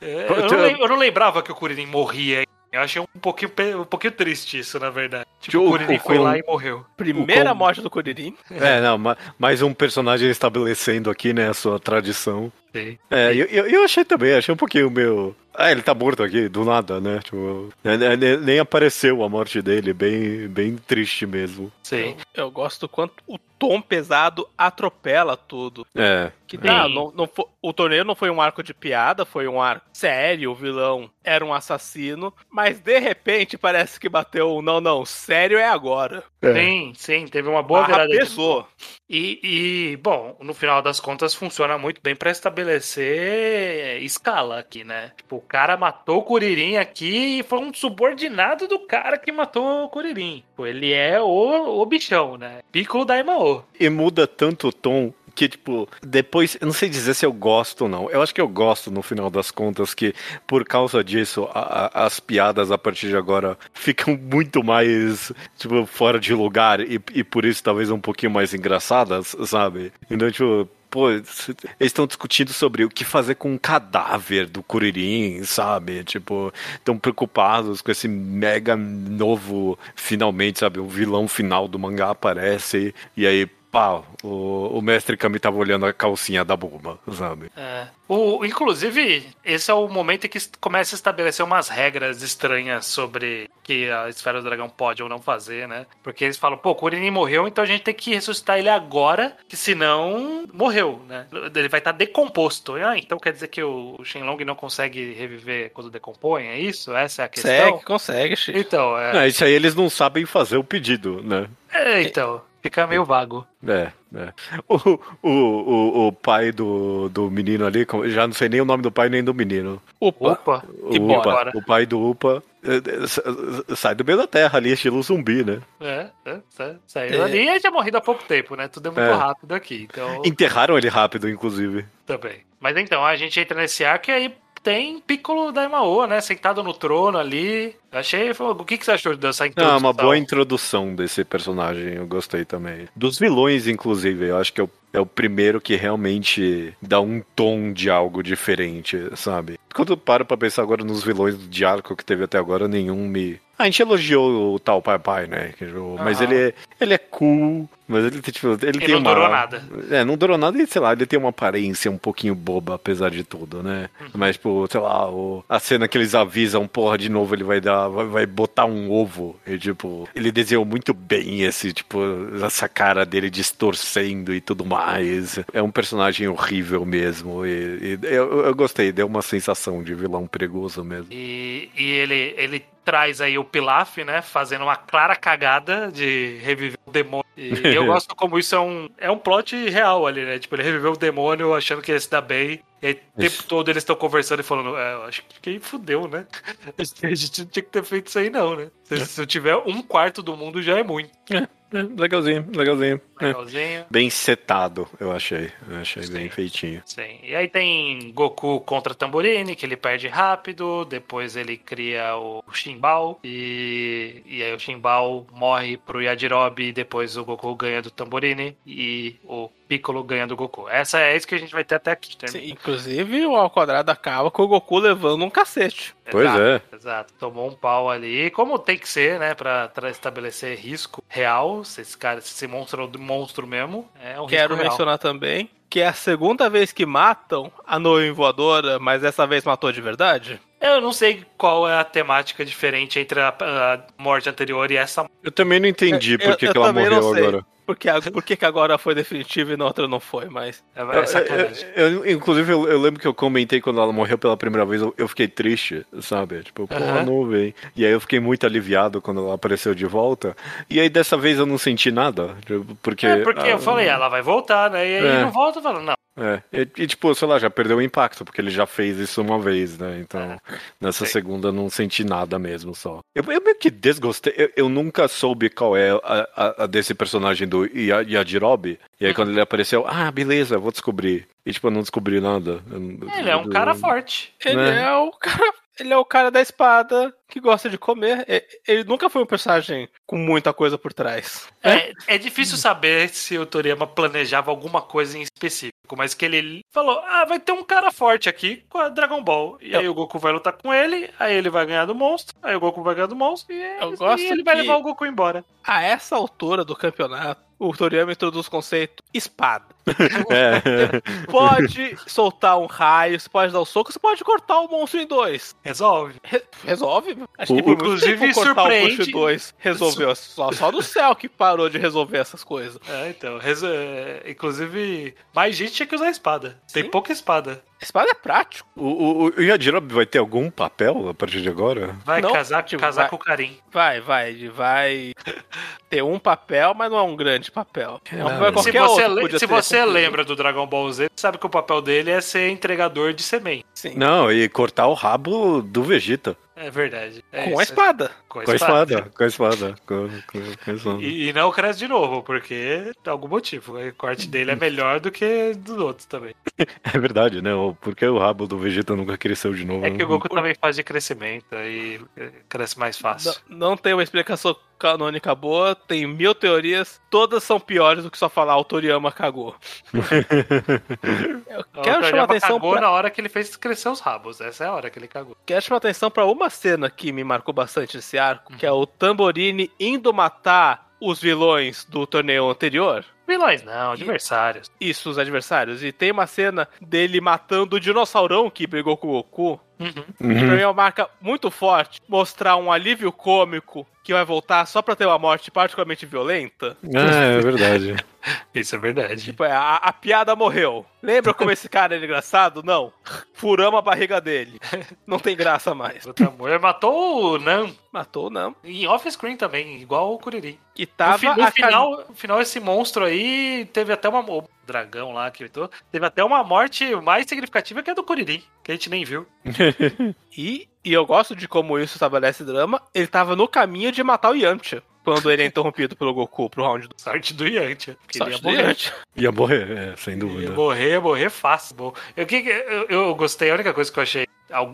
É, eu, não, eu não lembrava que o Kuririn morria. Eu achei um pouquinho, um pouquinho triste isso, na verdade. Tipo, O- Kuririn foi lá e morreu. Primeira morte do Kuririn. É, não, ma- mais um personagem estabelecendo aqui, né, a sua tradição. Sei. É, eu, eu, eu achei também, achei um pouquinho meu. Ah, ele tá morto aqui, do nada, né? Tipo, é, é, nem, nem apareceu a morte dele, bem, bem triste mesmo. Sei. Eu gosto quanto o tom pesado atropela tudo. É. Que tá, não, não fo- o torneio não foi um arco de piada, foi um arco sério, o vilão era um assassino, mas de repente parece que bateu, não, não, sério é agora. Sim, sim, teve uma boa Barra virada pesou. E, e, bom, no final das contas funciona muito bem pra estabelecer escala aqui, né? Tipo, o cara matou o Kuririn aqui e foi um subordinado do cara que matou o Kuririn. Tipo, ele é o, o bichão, né? Piccolo Daimao. E muda tanto o tom que, tipo, depois, eu não sei dizer se eu gosto ou não. Eu acho que eu gosto, no final das contas, que por causa disso, a- a- as piadas a partir de agora ficam muito mais, tipo, fora de lugar e, e por isso talvez um pouquinho mais engraçadas, sabe? Então, tipo. Pô, eles estão discutindo sobre o que fazer com o cadáver do Kuririn, sabe? Tipo, estão preocupados com esse mega novo, finalmente, sabe? O vilão final do mangá aparece e aí pau, o, o mestre Kami tava olhando a calcinha da Bulma, sabe? É. O, inclusive, esse é o momento em que começa a estabelecer umas regras estranhas sobre que a Esfera do Dragão pode ou não fazer, né? Porque eles falam, pô, o Kuririn morreu, então a gente tem que ressuscitar ele agora, que senão morreu, né? Ele vai estar decomposto. Ah, então quer dizer que o Shenlong não consegue reviver quando decompõe, é isso? Essa é a questão? Consegue, consegue, Chico. Então, é, É, isso aí eles não sabem fazer o pedido, né? é, então, fica meio vago. É, é. O, o, o, o pai do, do menino ali, já não sei nem o nome do pai nem do menino. Opa. Opa, E o. Upa, o pai do Upa é, é, sa- sai do meio da terra ali, estilo zumbi, né? é, é, sa- saiu É. ali e já morrido há pouco tempo, né? Tudo é muito É. rápido aqui, então... Enterraram ele rápido, inclusive. Também. Mas então, a gente entra nesse arco e aí tem Piccolo da Imaoa, né? Sentado no trono ali. Achei. O que, que você achou dessa Ah, introdução? uma boa introdução desse personagem, eu gostei também. Dos vilões, inclusive, eu acho que é o, é o primeiro que realmente dá um tom de algo diferente, sabe? Quando eu paro pra pensar agora nos vilões de arco que teve até agora, nenhum me. A gente elogiou o tal Pai Pai, né? Mas Aham. ele é, ele é cool, mas ele, tipo, ele Ele tem não uma. durou nada. É, não durou nada e, sei lá, ele tem uma aparência um pouquinho boba, apesar de tudo, né? Uhum. Mas, tipo, sei lá, o- a cena que eles avisam, porra, de novo ele vai dar, vai, vai botar um ovo. E, tipo, ele desenhou muito bem esse, tipo, essa cara dele distorcendo e tudo mais. É um personagem horrível mesmo. E, e eu, eu gostei, deu uma sensação de vilão perigoso mesmo. E, e ele, ele traz aí o Pilaf, né? Fazendo uma clara cagada de reviver o demônio. E eu gosto como isso é um, é um plot real ali, né? Tipo, ele reviveu o demônio achando que ia se dar bem. E aí, o tempo todo eles estão conversando e falando, é, acho que aí fudeu, né? A gente não tinha que ter feito isso aí, não, né? Se, se eu tiver um quarto do mundo, já é muito. É, legalzinho, legalzinho. É. Legalzinho. Bem setado, eu achei. Eu achei Sim. bem feitinho. Sim. E aí tem Goku contra Tamborini, que ele perde rápido. Depois ele cria o Shimbao. E, e aí o Shimbao morre pro Yajirobe. E depois o Goku ganha do Tamborini. E o Piccolo ganha do Goku. Essa é isso que a gente vai ter até aqui. Sim, inclusive, o ao quadrado acaba com o Goku levando um cacete. Pois Exato, é. Exato. Tomou um pau ali. Como tem que ser, né? Pra, pra estabelecer risco real. Se esse cara, se esse monstro é um monstro mesmo, é um Quero risco real. mencionar também que é a segunda vez que matam a nuvem voadora, mas dessa vez matou de verdade. Eu não sei qual é a temática diferente entre a, a morte anterior e essa Eu também não entendi Eu- por que, eu que ela também não morreu agora. Porque, a, por que agora foi definitivo e na outra não foi, mas. É, é sacanagem. Eu- eu- eu- inclusive, eu, eu lembro que eu comentei quando ela morreu pela primeira vez, eu, eu fiquei triste, sabe? Tipo, pô, Aham. nuvem. E aí eu fiquei muito aliviado quando ela apareceu de volta. E aí dessa vez eu não senti nada. tipo, Porque. É, porque eu ah, falei, ela vai voltar, né? E aí É. não volta, falando, não. É, e, e, tipo, sei lá, já perdeu o impacto, porque ele já fez isso uma vez, né? Então, nessa Sim. segunda não senti nada mesmo só. Eu, eu meio que desgostei, eu, eu nunca soube qual é a, a- a desse personagem do Ya- Yajirobe. E aí quando ele apareceu, ah, beleza, vou descobrir. E tipo, eu não descobri nada. Eu- Ele é um cara forte. Ele Né? é o cara. Ele é o cara da espada que gosta de comer. Ele nunca foi um personagem com muita coisa por trás. É, é difícil saber se o Toriyama planejava alguma coisa em específico, mas que ele falou: ah, vai ter um cara forte aqui com a Dragon Ball. E aí o Goku vai lutar com ele, aí ele vai ganhar do monstro, aí o Goku vai ganhar do monstro, e, é gosto e ele vai levar o Goku embora. A essa altura do campeonato, o Toriyama introduz o conceito espada. É. Pode soltar um raio, você pode dar um soco, você pode cortar o monstro em dois. Resolve. Re- resolve? Acho O- que por inclusive, cortar o surpreende- monstro em dois resolveu. Só, só do céu que parou de resolver essas coisas. É, então. é, inclusive, mais gente tinha que usar a espada. Tem Sim. pouca espada. A espada é prático. O, o, o Yajirobe vai ter algum papel a partir de agora? Vai Não, casar, tipo, casar vai- com o Karim. Vai, vai, ele vai ter um papel, mas não é um grande papel. É um papel Caralho. Se qualquer você, se você lembra do Dragon Ball Z, sabe que o papel dele é ser entregador de semente. Sim. Não, e cortar o rabo do Vegeta. É verdade. É Com a isso. espada. Com a Com a espada. espada. Com a espada. Com, com, com a espada. E, e não cresce de novo, porque tem algum motivo. O corte dele é melhor do que dos outros também. É verdade, né? Porque o rabo do Vegeta nunca cresceu de novo. É que o né? Goku também faz de crescimento, aí cresce mais fácil. Não, não tem uma explicação canônica boa, tem mil teorias, todas são piores do que só falar o Toriyama cagou. Eu O quero chamar atenção cagou pra, na hora que ele fez crescer os rabos. Essa é a hora que ele cagou. quero chamar atenção pra uma cena que me marcou bastante nesse que é o Tamborini indo matar os vilões do torneio anterior. Vilões não, adversários. Isso, os adversários. E tem uma cena dele matando o dinossaurão que brigou com o Goku. Uhum. Que pra mim é uma marca muito forte. Mostrar um alívio cômico que vai voltar só pra ter uma morte particularmente violenta. Ah, é verdade. Isso é verdade. Tipo, é, a, a piada morreu. Lembra como esse cara era engraçado? Não. Furamos a barriga dele. Não tem graça mais. Outra mulher matou o Nan Matou, não. em off-screen também, igual o Kuririn. Que No, tava fi- no final, no final, esse monstro aí teve até uma. O dragão lá que gritou. Teve até uma morte mais significativa que a do Kuririn, que a gente nem viu. E, e eu gosto de como isso estabelece drama. Ele tava no caminho de matar o Yamcha. Quando ele é interrompido pelo Goku pro round do Sorte do Yantia. Porque ele ia Sorte do morrer. Yamcha. Ia morrer, é, sem Ia dúvida. morrer, ia morrer fácil. Bom, Eu, que, eu, eu gostei, a única coisa que eu achei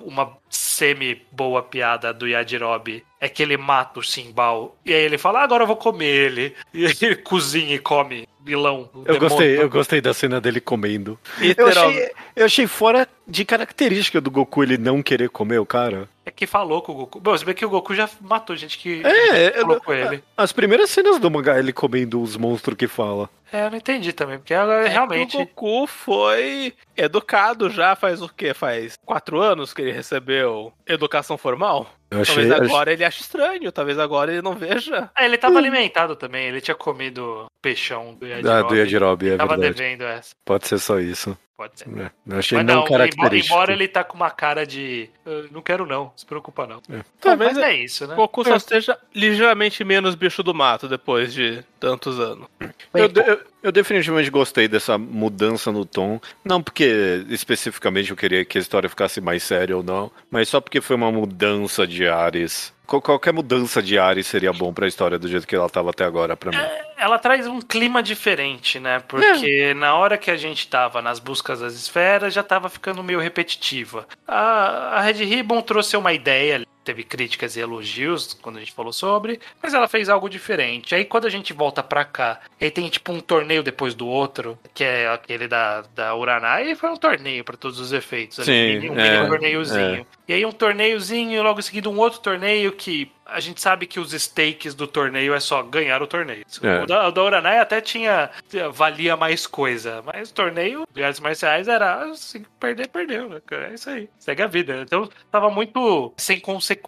uma semi-boa piada do Yajirobe é que ele mata o Simbal. E aí ele fala, "Ah, agora eu vou comer ele. E aí ele cozinha e come vilão. o Eu demônio. gostei, eu gostei da cena dele comendo. Eu Literalmente. achei, eu achei fora de característica do Goku ele não querer comer o cara. É que falou com o Goku. Bom, se bem que o Goku já matou gente que É, falou eu- com ele. As primeiras cenas do mangá ele comendo os monstros que fala. É, eu não entendi também, porque agora É realmente. O Goku foi educado já faz o quê? Faz quatro anos que ele recebeu educação formal? Eu achei. Talvez agora ele ache estranho, talvez agora ele não veja. Ah, ele tava alimentado também, ele tinha comido peixão do Yajirobe. Ah, do Yajirobe, é Tava verdade. devendo essa, Pode ser só isso. Pode ser. É, achei Mas não, não, embora, característico. embora ele tá com uma cara de. "Eu não quero não, se preocupa não. É. Talvez Mas é isso, né? O Goku só esteja ligeiramente menos bicho do mato depois de tantos anos. Eu, eu- eu definitivamente gostei dessa mudança no tom. Não porque especificamente eu queria que a história ficasse mais séria ou não, mas só porque foi uma mudança de ares. Qual- Qualquer mudança de ares seria bom pra história do jeito que ela tava até agora pra mim. Ela traz um clima diferente, né? Porque na hora que a gente tava nas buscas das esferas, já tava ficando meio repetitiva. A, a Red Ribbon trouxe uma ideia, teve críticas e elogios quando a gente falou sobre, mas ela fez algo diferente. Aí quando a gente volta pra cá, aí tem tipo um torneio depois do outro, que é aquele da, da Uranai, e foi um torneio pra todos os efeitos. ali, Sim, um mini é, torneiozinho. E aí um torneiozinho, e logo em seguida um outro torneio que a gente sabe que os stakes do torneio é só ganhar o torneio. É. O da, o da Uranai até tinha. valia mais coisa. Mas o torneio de artes marciais era assim, perder, perdeu, né? É isso aí. Segue a vida. Então tava muito sem consequência.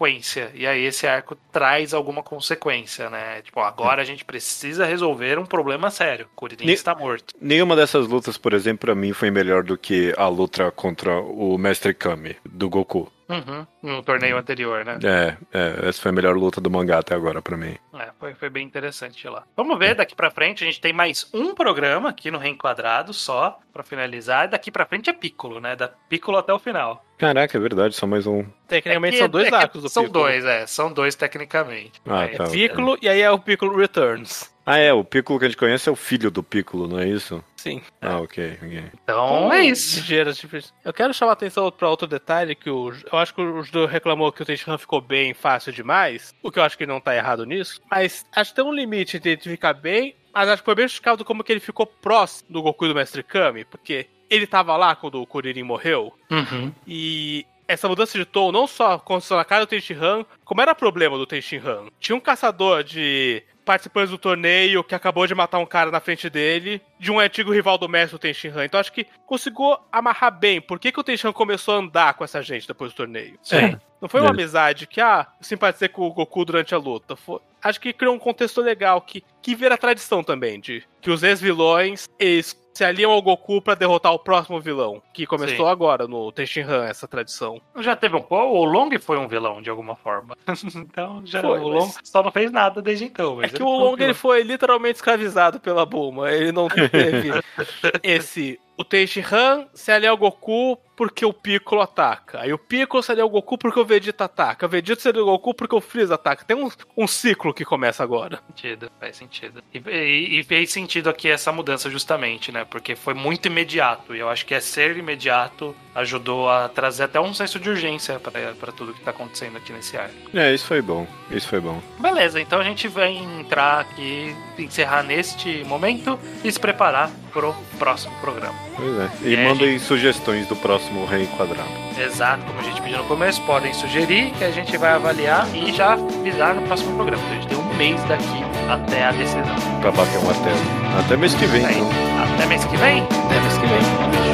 E aí esse arco traz alguma consequência, né? Tipo, agora a gente precisa resolver um problema sério. Kuririn Ne- está morto. Nenhuma dessas lutas, por exemplo, pra mim foi melhor do que a luta contra o Mestre Kami, do Goku. Uhum. No torneio anterior, né? É, é, essa foi a melhor luta do mangá até agora pra mim. É, foi, foi bem interessante lá. Vamos ver, daqui pra frente a gente tem mais um programa aqui no Reenquadrado só, pra finalizar. E daqui pra frente é Piccolo, né? Da Piccolo até o final. Caraca, é verdade, só mais um. Tecnicamente É que- são dois é arcos do São Piccolo. dois, é. São dois tecnicamente. Ah, É, tá. Piccolo e aí é o Piccolo Returns. Ah, é, o Piccolo que a gente conhece é o filho do Piccolo, não é isso? Sim. Ah, ok, ok. Então é isso. Ligeiras diferenças. Eu quero chamar a atenção para outro detalhe que o, eu acho que o Judô reclamou que o Tenshinhan ficou bem fácil demais, o que eu acho que ele não tá errado nisso, mas acho que tem um limite entre ele ficar bem, mas acho que foi bem justificado como que ele ficou próximo do Goku e do Mestre Kami, porque ele tava lá quando o Kuririn morreu, Uhum. e essa mudança de tom não só aconteceu na cara do Tenshinhan, como era problema do Tenshinhan. Tinha um caçador de participantes do torneio que acabou de matar um cara na frente dele, de um antigo rival do mestre do Tenshinhan. Então acho que conseguiu amarrar bem. Por que, que o Tenshinhan começou a andar com essa gente depois do torneio? Sim. Não foi uma É. amizade que, ah, simpatizei com o Goku durante a luta. Foi- Acho que criou um contexto legal que, que vira tradição também, de que os ex-vilões, eles se aliam ao Goku pra derrotar o próximo vilão, que começou Sim. agora no Tenshinhan, essa tradição. Já teve um pouco. O Long foi um vilão de alguma forma. então já Foi, o Long mas- só não fez nada desde então. É que ele o foi Long ele vilão. foi literalmente escravizado pela Bulma. Ele não teve esse. O Tenshinhan se alia ao Goku porque o Piccolo ataca. Aí o Piccolo se alia ao Goku porque o Vegeta ataca. O Vegeta se alia ao Goku porque o Freeza ataca. Tem um, um ciclo que começa agora. sentido, faz sentido. E, e- e fez sentido aqui essa mudança justamente, né? Porque foi muito imediato. E eu acho que é ser imediato ajudou a trazer até um senso de urgência pra pra tudo que tá acontecendo aqui nesse arco. É, isso foi bom. Isso foi bom. Beleza, então a gente vai entrar aqui, encerrar neste momento e se preparar pro próximo programa. Pois é. E É, mandem sugestões do próximo reenquadrado. Exato, como a gente pediu no começo, podem sugerir que a gente vai avaliar e já avisar no próximo programa. Então a gente tem um mês daqui até a decisão. Pra bater um martelo. Até mês que vem, então. até mês que vem. Até mês que vem.